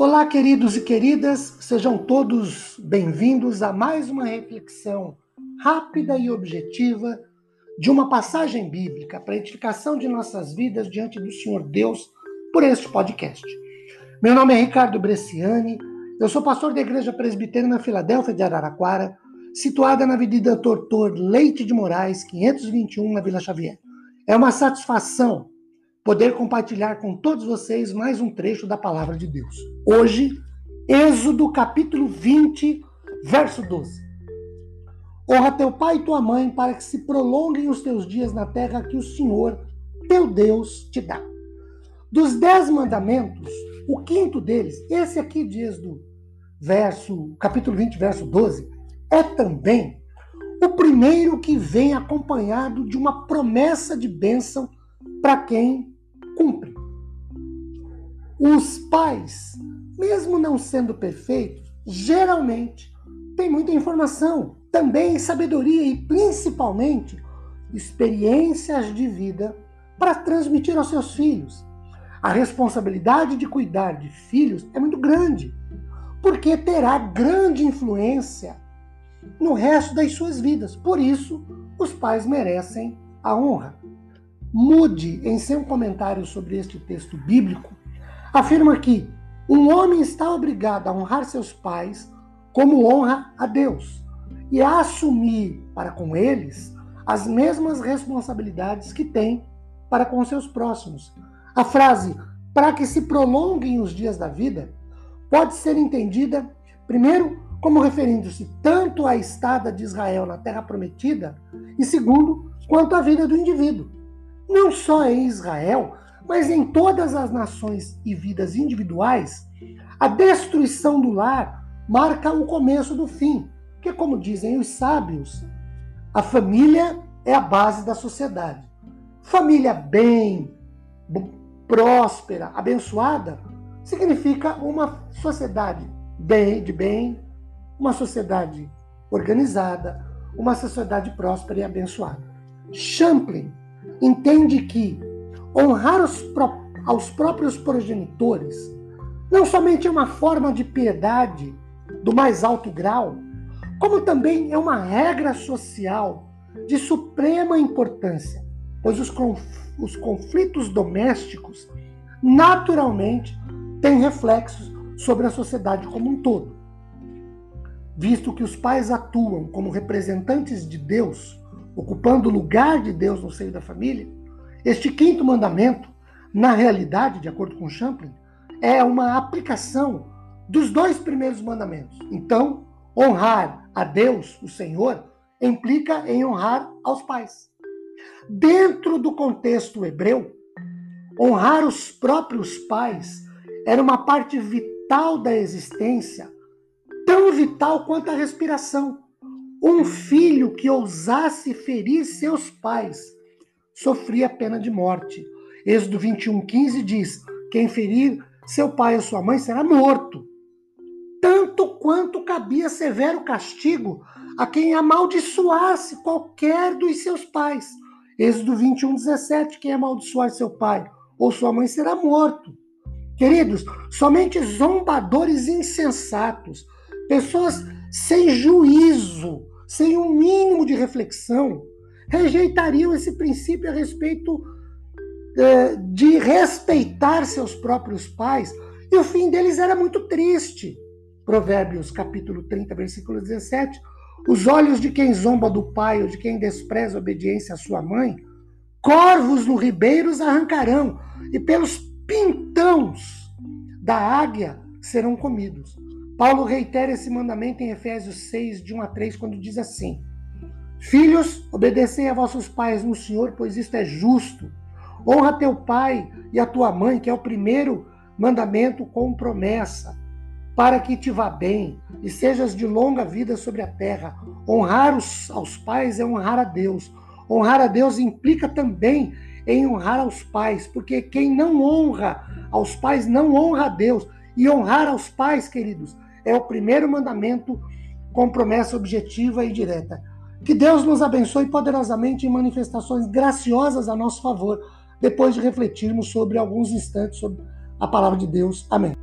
Olá, queridos e queridas, sejam todos bem-vindos a mais uma reflexão rápida e objetiva de uma passagem bíblica para edificação de nossas vidas diante do Senhor Deus por este podcast. Meu nome é Ricardo Bresciani, eu sou pastor da Igreja Presbiteriana Filadélfia de Araraquara, situada na Avenida Doutor Leite de Moraes, 521, na Vila Xavier. É uma satisfação poder compartilhar com todos vocês mais um trecho da palavra de Deus. Hoje, Êxodo capítulo 20, verso 12. Honra teu pai e tua mãe para que se prolonguem os teus dias na terra que o Senhor, teu Deus, te dá. Dos dez mandamentos, o quinto deles, esse aqui de Êxodo, verso, capítulo 20, verso 12, é também o primeiro que vem acompanhado de uma promessa de bênção para quem cumpre. Os pais, mesmo não sendo perfeitos, geralmente têm muita informação, também sabedoria e principalmente experiências de vida para transmitir aos seus filhos. A responsabilidade de cuidar de filhos é muito grande, porque terá grande influência no resto das suas vidas. Por isso, os pais merecem a honra. Mude, em seu comentário sobre este texto bíblico, afirma que um homem está obrigado a honrar seus pais como honra a Deus e a assumir para com eles as mesmas responsabilidades que tem para com seus próximos. A frase para que se prolonguem os dias da vida pode ser entendida, primeiro, como referindo-se tanto à estada de Israel na terra prometida, e segundo, quanto à vida do indivíduo não só em Israel, mas em todas as nações e vidas individuais, a destruição do lar marca o começo do fim. Porque, como dizem os sábios, a família é a base da sociedade. Família bem, próspera, abençoada, significa uma sociedade bem, de bem, uma sociedade organizada, uma sociedade próspera e abençoada. Champlin entende que honrar os aos próprios progenitores não somente é uma forma de piedade do mais alto grau, como também é uma regra social de suprema importância, pois os, os conflitos domésticos naturalmente têm reflexos sobre a sociedade como um todo. Visto que os pais atuam como representantes de Deus ocupando o lugar de Deus no seio da família, este quinto mandamento, na realidade, de acordo com Champlin, é uma aplicação dos dois primeiros mandamentos. Então, honrar a Deus, o Senhor, implica em honrar aos pais. Dentro do contexto hebreu, honrar os próprios pais era uma parte vital da existência, tão vital quanto a respiração. Um filho que ousasse ferir seus pais sofria pena de morte. Êxodo 21, 15 diz: Quem ferir seu pai ou sua mãe será morto. Tanto quanto cabia severo castigo a quem amaldiçoasse qualquer dos seus pais. Êxodo 21, 17: Quem amaldiçoar seu pai ou sua mãe será morto. Queridos, somente zombadores insensatos, pessoas sem juízo, sem um mínimo de reflexão, rejeitariam esse princípio a respeito é, de respeitar seus próprios pais, e o fim deles era muito triste. Provérbios capítulo 30, versículo 17. Os olhos de quem zomba do pai ou de quem despreza a obediência à sua mãe, corvos no ribeiros arrancarão, e pelos pintãos da águia serão comidos. Paulo reitera esse mandamento em Efésios 6, de 1 a 3, quando diz assim: Filhos, obedecei a vossos pais no Senhor, pois isto é justo. Honra teu pai e a tua mãe, que é o primeiro mandamento com promessa, para que te vá bem e sejas de longa vida sobre a terra. Honrar os, aos pais é honrar a Deus. Honrar a Deus implica também em honrar aos pais, porque quem não honra aos pais não honra a Deus. E honrar aos pais, queridos, é o primeiro mandamento com promessa objetiva e direta. Que Deus nos abençoe poderosamente em manifestações graciosas a nosso favor, depois de refletirmos sobre alguns instantes sobre a palavra de Deus. Amém.